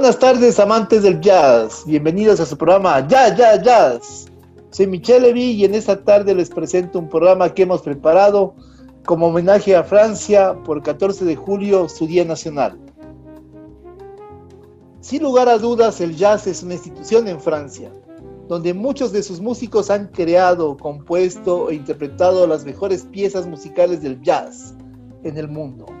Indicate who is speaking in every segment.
Speaker 1: Buenas tardes, amantes del jazz. Bienvenidos a su programa Ya, Ya, Jazz. Soy Michelle Levy y en esta tarde les presento un programa que hemos preparado como homenaje a Francia por 14 de julio, su Día Nacional. Sin lugar a dudas, el jazz es una institución en Francia, donde muchos de sus músicos han creado, compuesto e interpretado las mejores piezas musicales del jazz en el mundo.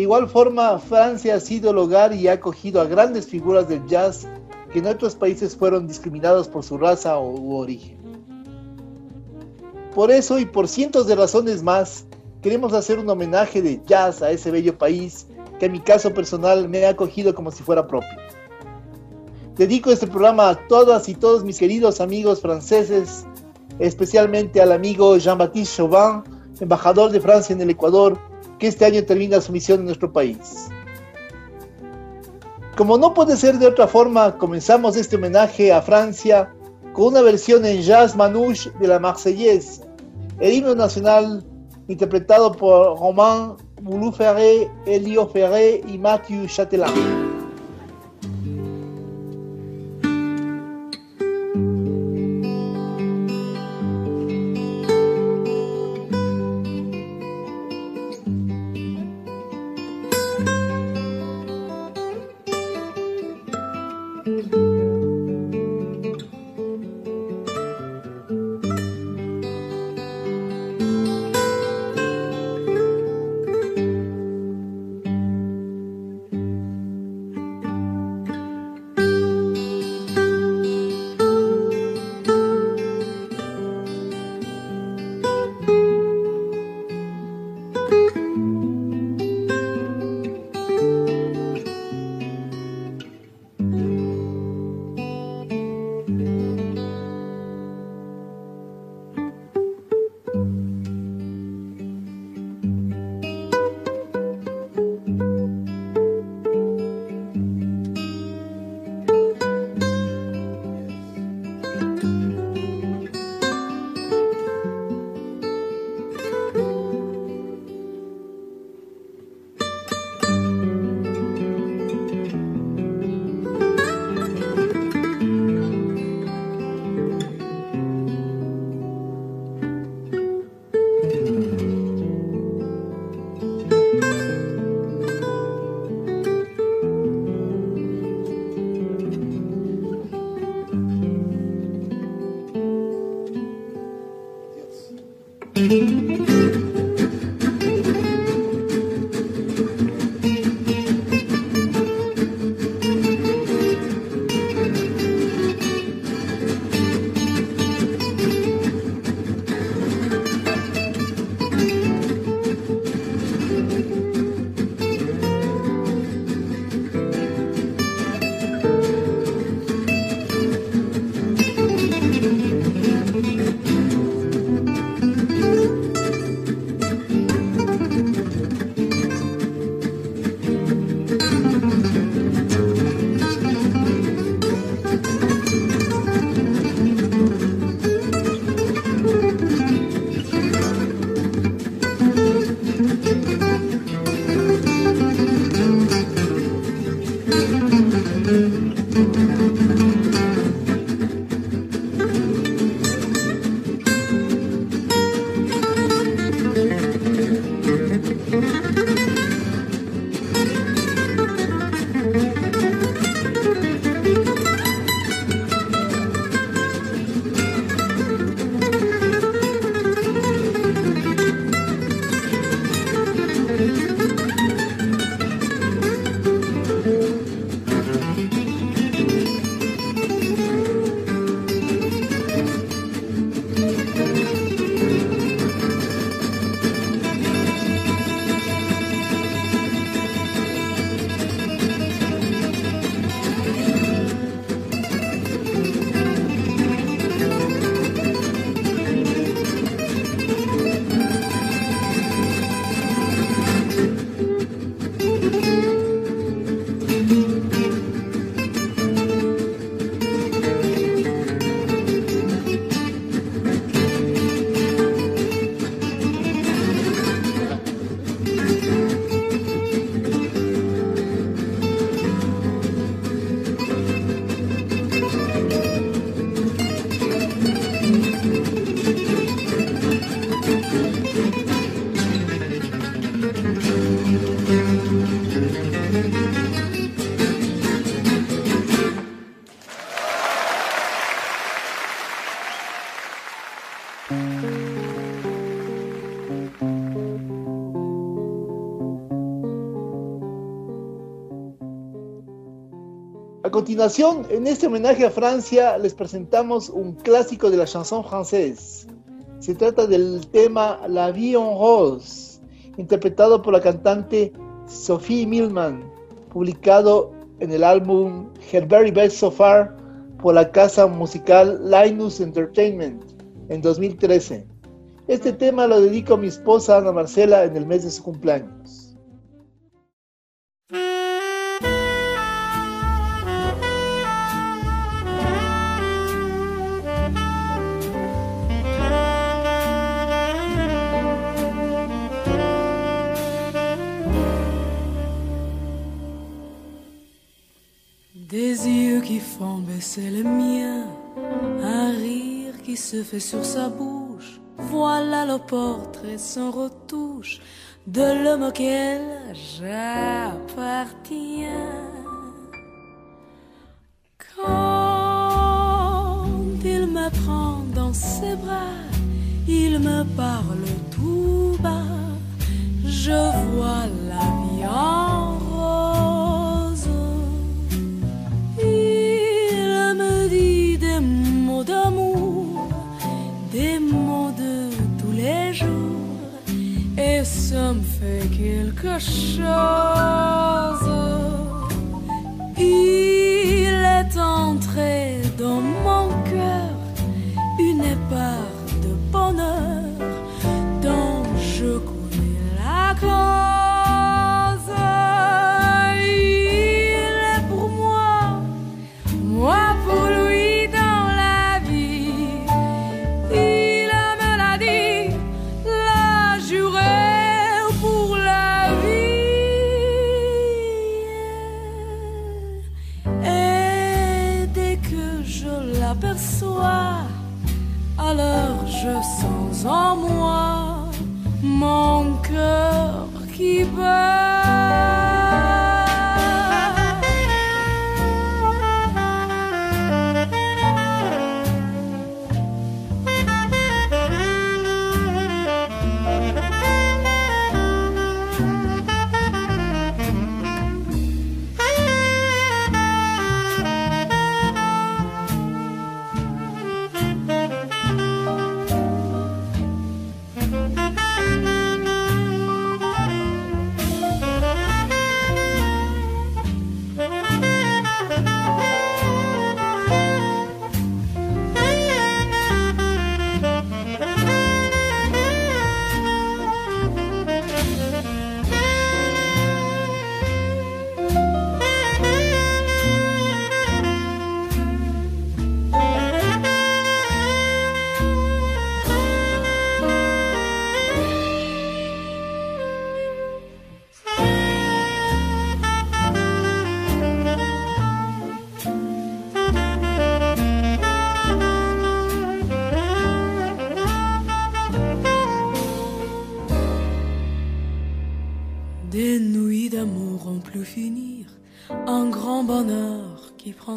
Speaker 1: De igual forma, Francia ha sido el hogar y ha acogido a grandes figuras del jazz que en otros países fueron discriminados por su raza u origen. Por eso y por cientos de razones más, queremos hacer un homenaje de jazz a ese bello país que en mi caso personal me ha acogido como si fuera propio. Dedico este programa a todas y todos mis queridos amigos franceses, especialmente al amigo Jean-Baptiste Chauvin, embajador de Francia en el Ecuador, que este año termina su misión en nuestro país. Como no puede ser de otra forma, comenzamos este homenaje a Francia con una versión en jazz manouche de la Marseillaise, el himno nacional interpretado por Romain Boulou-Ferré, Elio Ferré y Mathieu Chatelin. Continuación, en este homenaje a Francia, les presentamos un clásico de la chanson française. Se trata del tema La vie en rose, interpretado por la cantante Sophie Millman, publicado en el álbum Her Very Best So Far por la casa musical Linus Entertainment en 2013. Este tema lo dedico a mi esposa Ana Marcela en el mes de su cumpleaños.
Speaker 2: Des yeux qui font baisser le mien, un rire qui se fait sur sa bouche. Voilà le portrait sans retouche de l'homme auquel j'appartiens. Quand il me prend dans ses bras, il me parle tout bas, je vois la vie en des mots de tous les jours, et ça me fait quelque chose.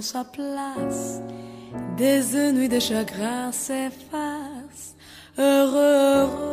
Speaker 2: Sa place. Des ennuis de chagrin s'effacent, heureux, heureux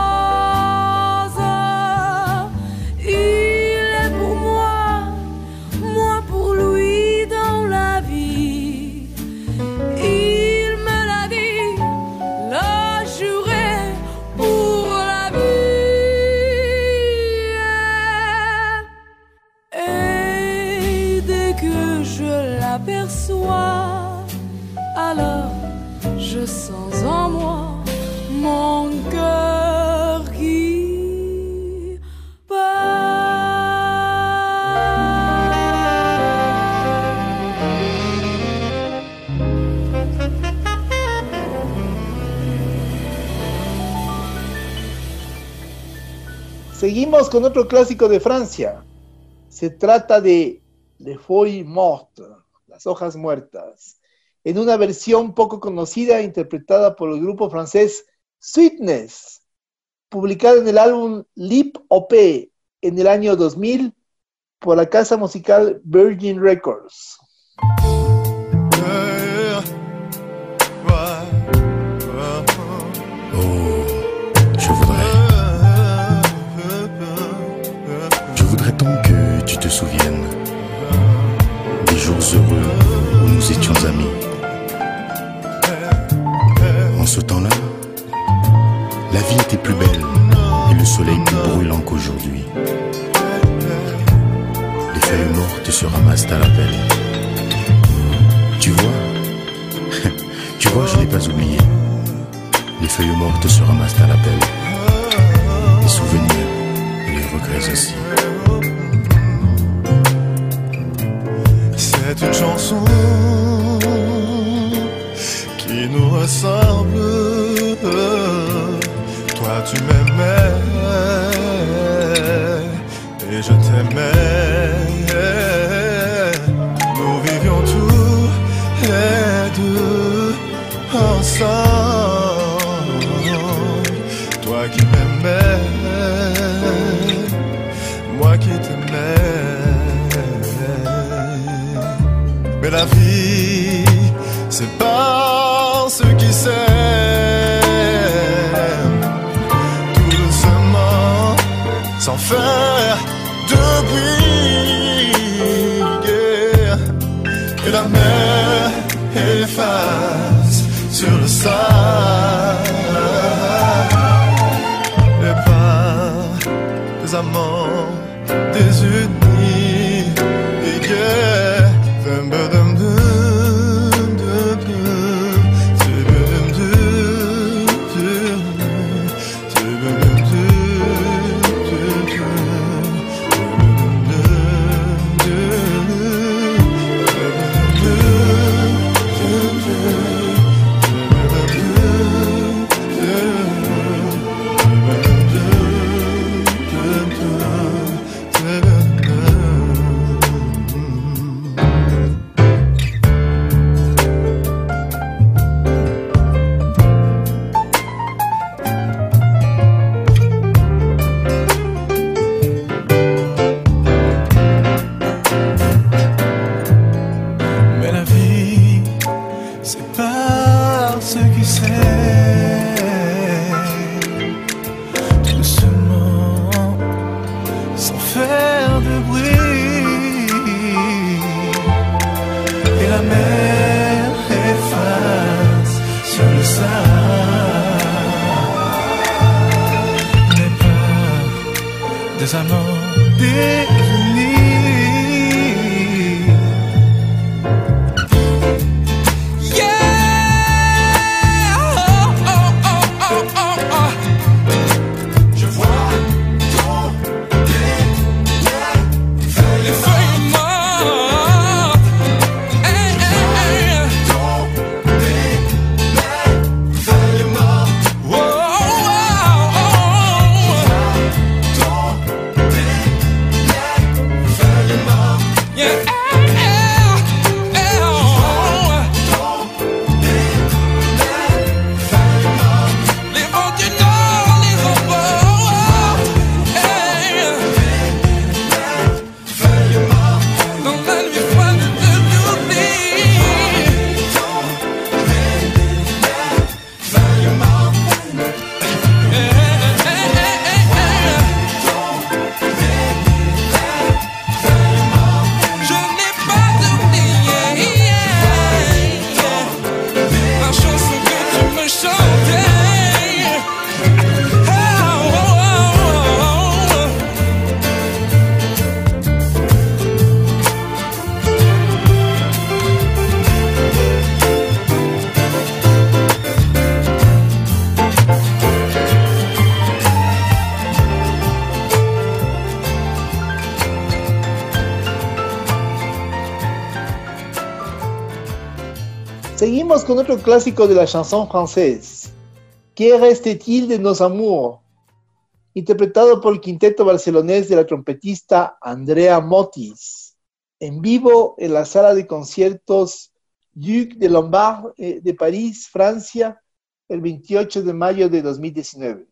Speaker 1: Seguimos con otro clásico de Francia. Se trata de Les Feuilles Mortes, las hojas muertas, en una versión poco conocida interpretada por el grupo francés Sweetness, publicada en el álbum Lip OP en el año 2000 por la casa musical Virgin Records.
Speaker 3: Souviennes des jours heureux où nous étions amis. En ce temps-là, la vie était plus belle et le soleil plus brûlant qu'aujourd'hui. Les feuilles mortes se ramassent à la belle. Tu vois? Tu vois, je n'ai pas oublié. Les feuilles mortes se ramassent à la belle. Les souvenirs et les regrets aussi.
Speaker 4: C'est une chanson qui nous ressemble. Toi tu m'aimais et je t'aimais. Nous vivions tous les deux ensemble. De bruit. yeah. Et la mer efface sur le sable.
Speaker 1: Con otro clásico de la chanson française. ¿Qué restait-il de nos amours?
Speaker 5: interpretado por el quinteto barcelonés de la trompetista Andrea Motis, en vivo en la sala de conciertos Duc de Lombard eh, de París, Francia, el 28 de mayo de 2019.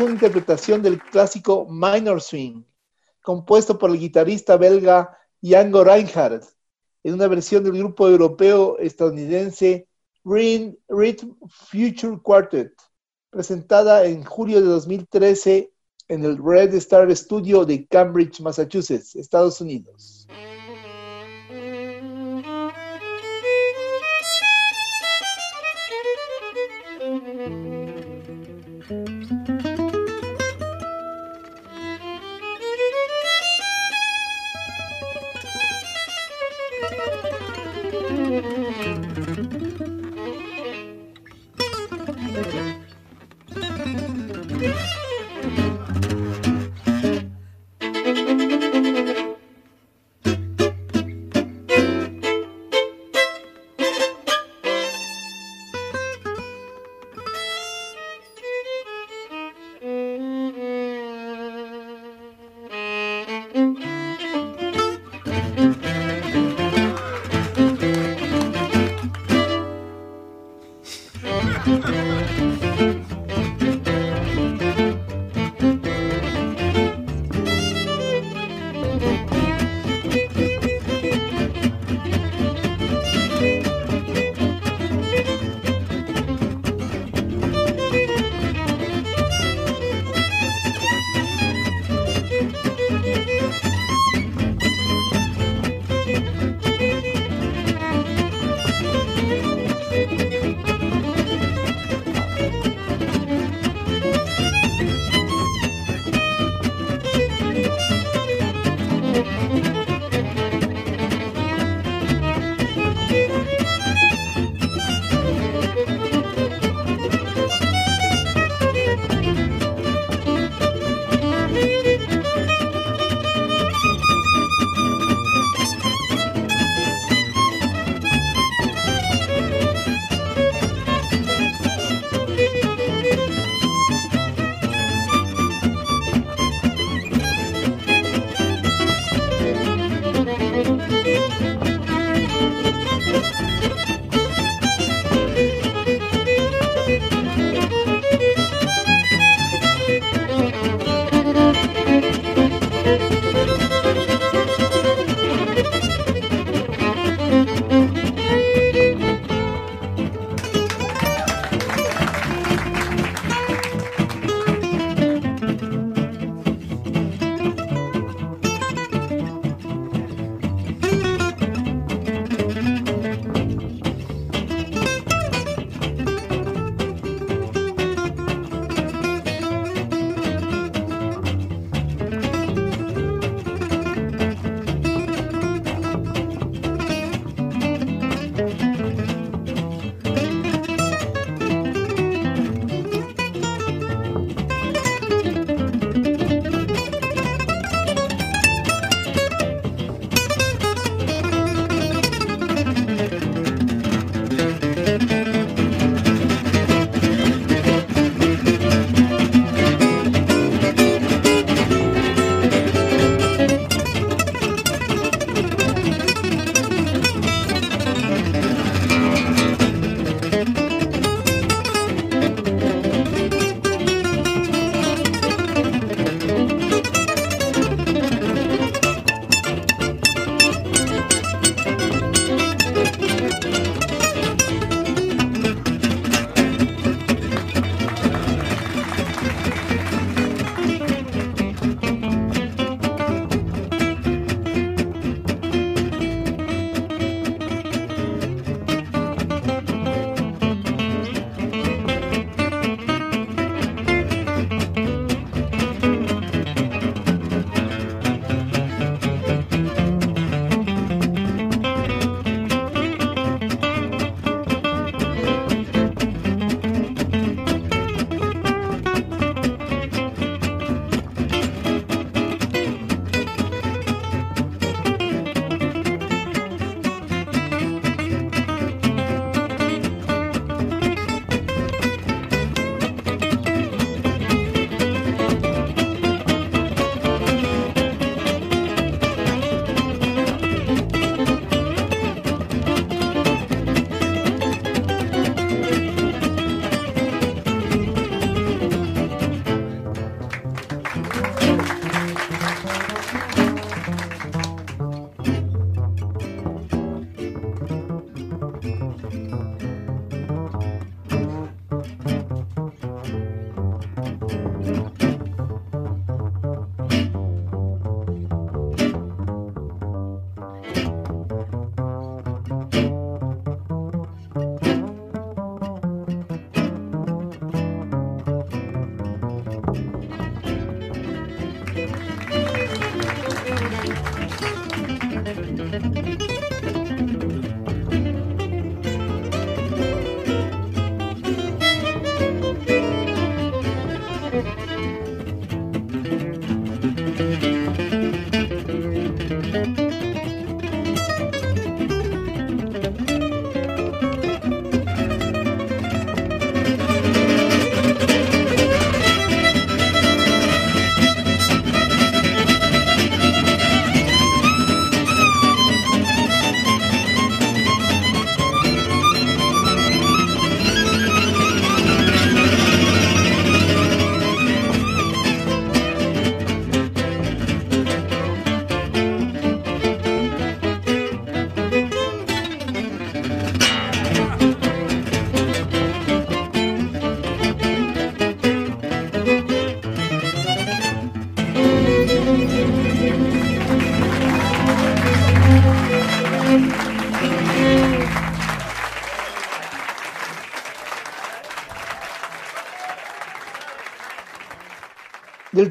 Speaker 1: Una interpretación del clásico Minor Swing, compuesto por el guitarrista belga Django Reinhardt, en una versión del grupo europeo estadounidense Rhythm Future Quartet, presentada en julio de 2013 en el Red Star Studio de Cambridge, Massachusetts, Estados Unidos.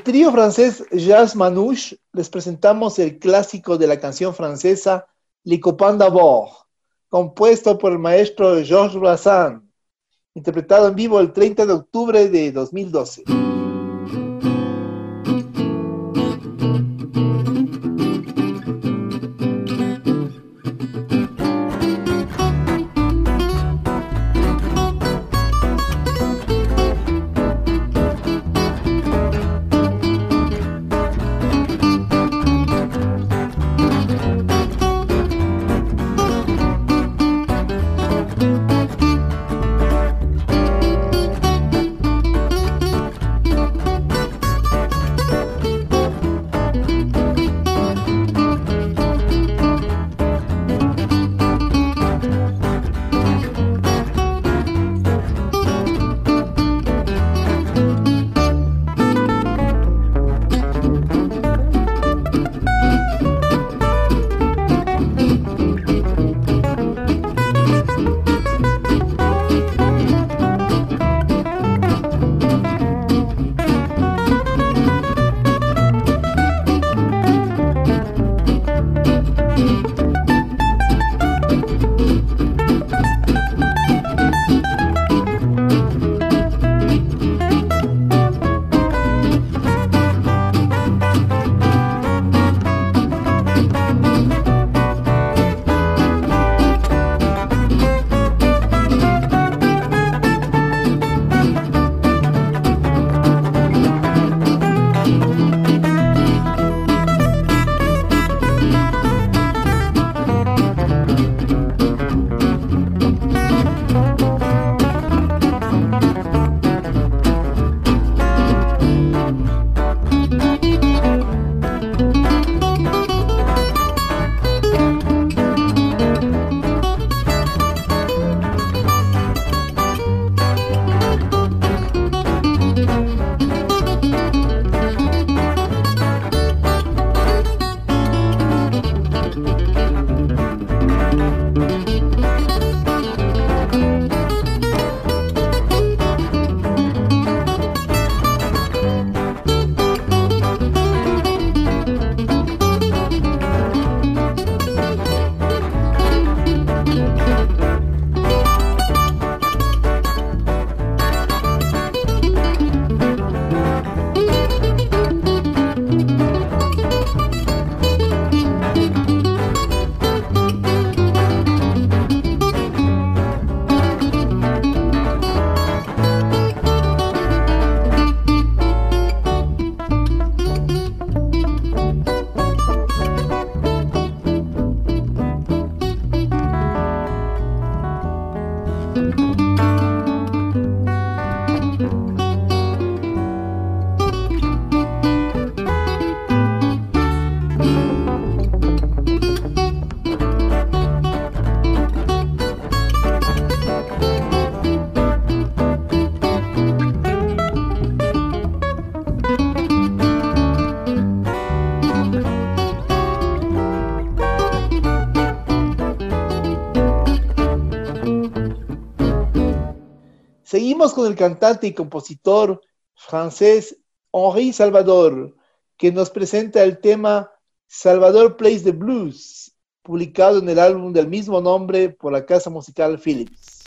Speaker 1: Del trío francés Jazz Manouche les presentamos el clásico de la canción francesa Les Copains d'Abord, compuesto por el maestro Georges Brassens, interpretado en vivo el 30 de octubre de 2012. El cantante y compositor francés Henri Salvador, que nos presenta el tema Salvador Plays the Blues, publicado en el álbum del mismo nombre por la casa musical Philips.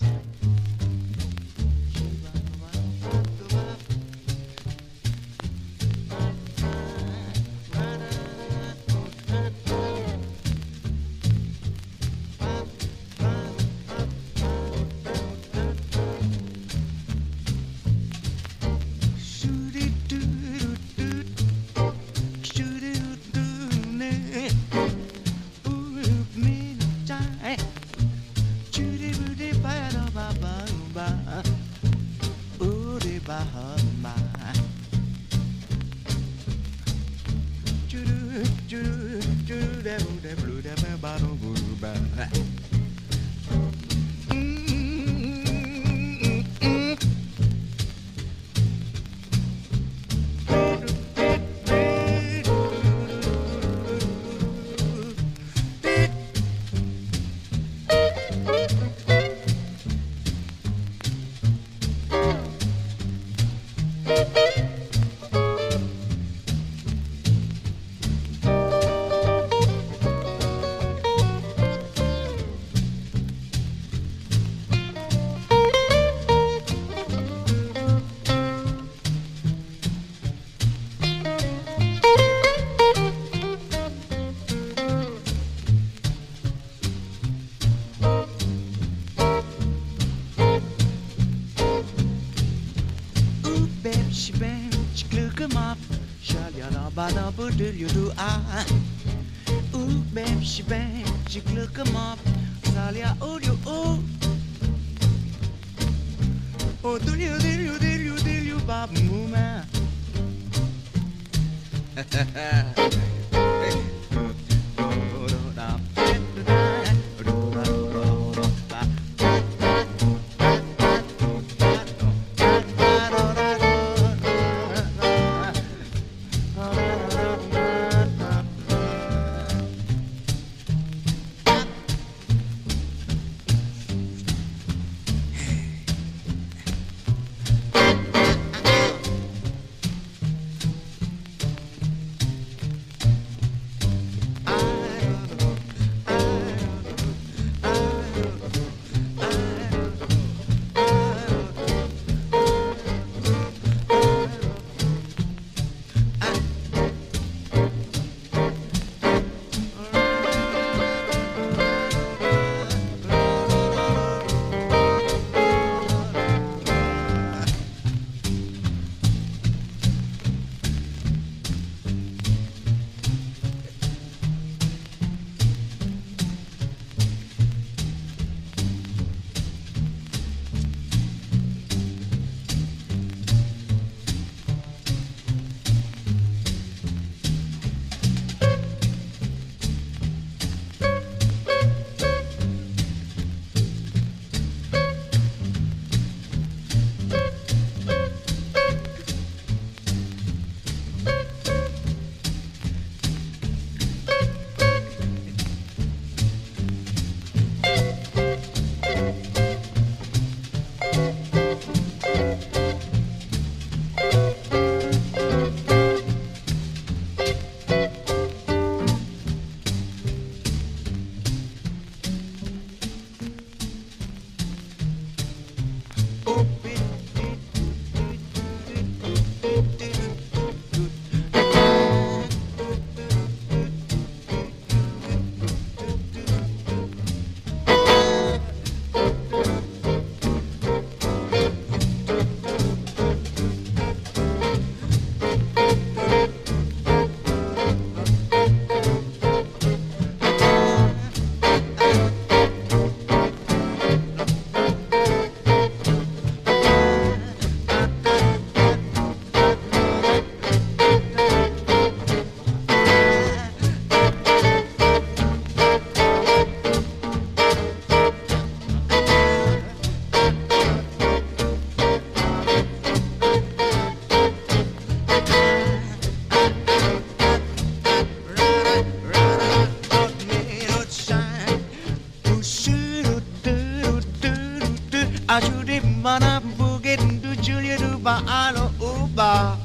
Speaker 6: ba ano uba.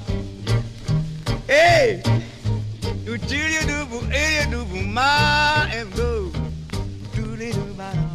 Speaker 6: Hey, utili dubu, do dubu, ma and go. Doodly
Speaker 1: dubu.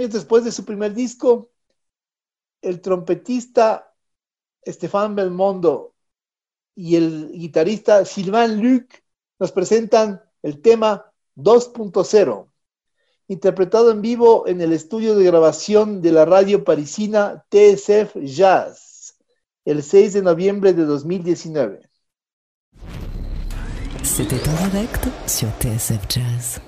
Speaker 1: Años después de su primer disco, el trompetista Estefan Belmondo y el guitarrista Sylvain Luc nos presentan el tema 2.0, interpretado en vivo en el estudio de grabación de la radio parisina TSF Jazz, el 6 de noviembre de 2019.
Speaker 7: C'était en direct sur TSF Jazz.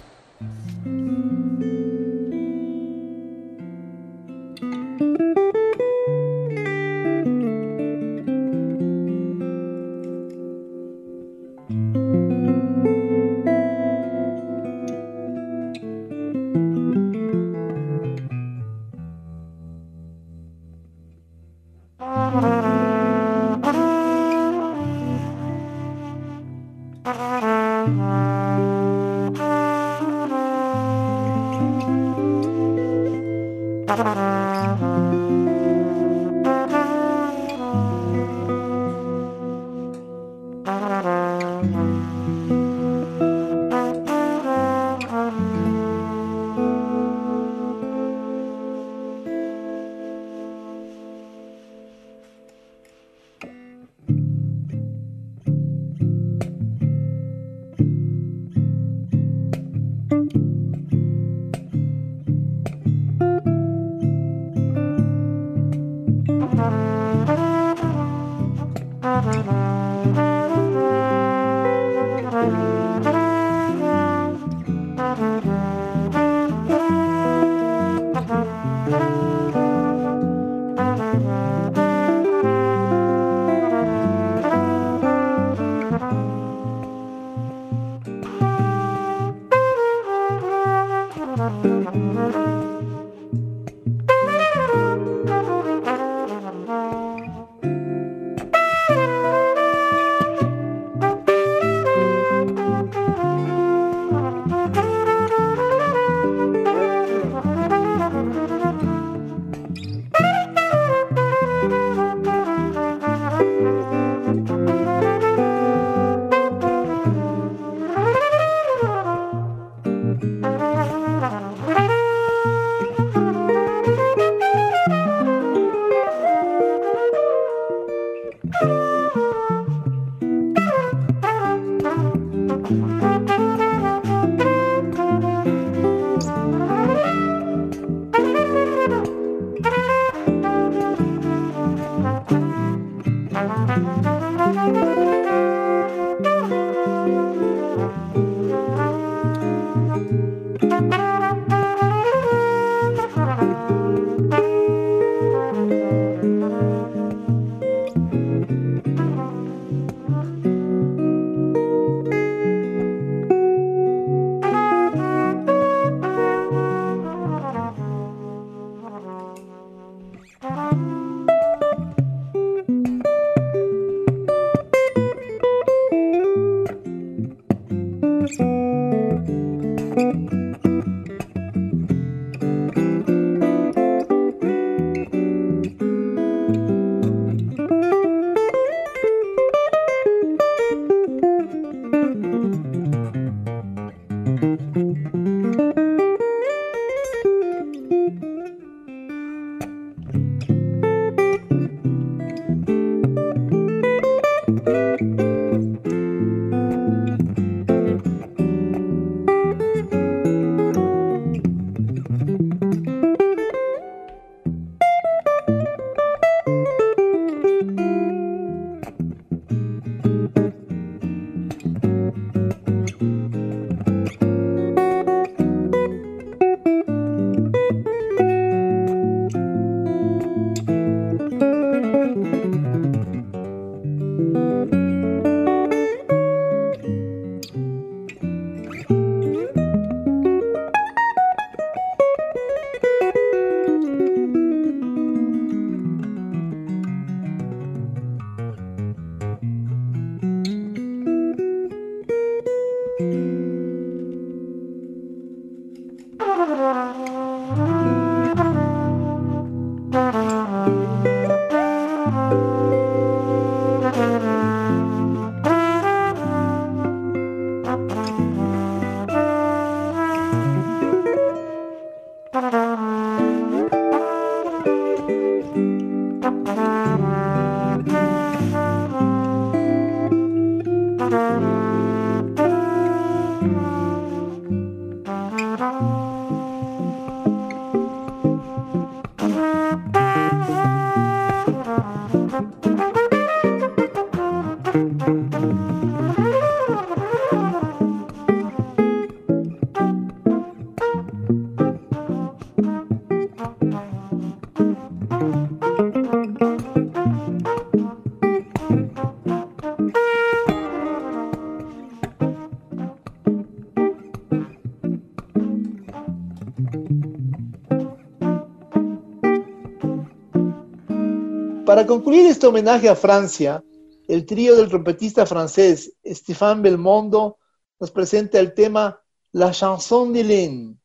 Speaker 1: Concluir este homenaje a Francia, el trío del trompetista francés Stéphane Belmondo nos presenta el tema La chanson d'Hélène,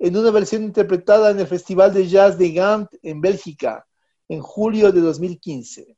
Speaker 1: en una versión interpretada en el Festival de Jazz de Gand en Bélgica en julio de 2015.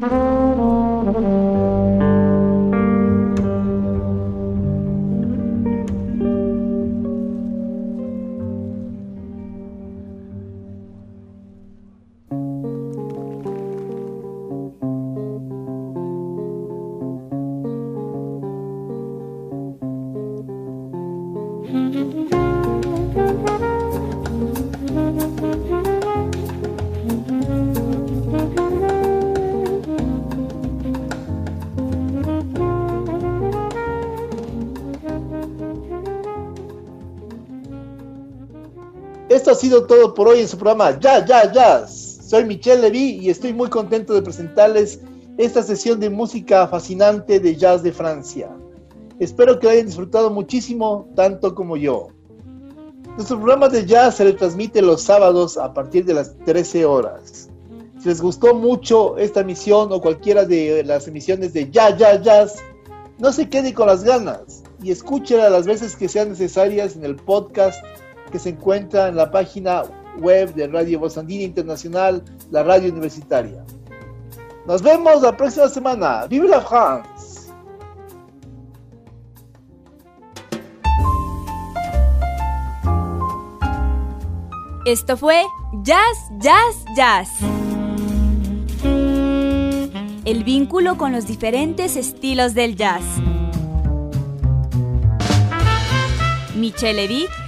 Speaker 1: Mm-hmm. Esto ha sido todo por hoy en su programa Ya, Ya, Jazz. Soy Michelle Levy y estoy muy contento de presentarles esta sesión de música fascinante de jazz de Francia. Espero que lo hayan disfrutado muchísimo, tanto como yo. Nuestro programa de jazz se retransmite los sábados a partir de las 13 horas. Si les gustó mucho esta emisión o cualquiera de las emisiones de Ya, Ya, Jazz, no se quede con las ganas y escúchela las veces que sean necesarias en el podcast que se encuentra en la página web de Radio Voz Internacional, la radio universitaria. Nos vemos la próxima semana. ¡Vive la France!
Speaker 8: Esto fue Jazz, Jazz, Jazz. El vínculo con los diferentes estilos del jazz. Michelle Vic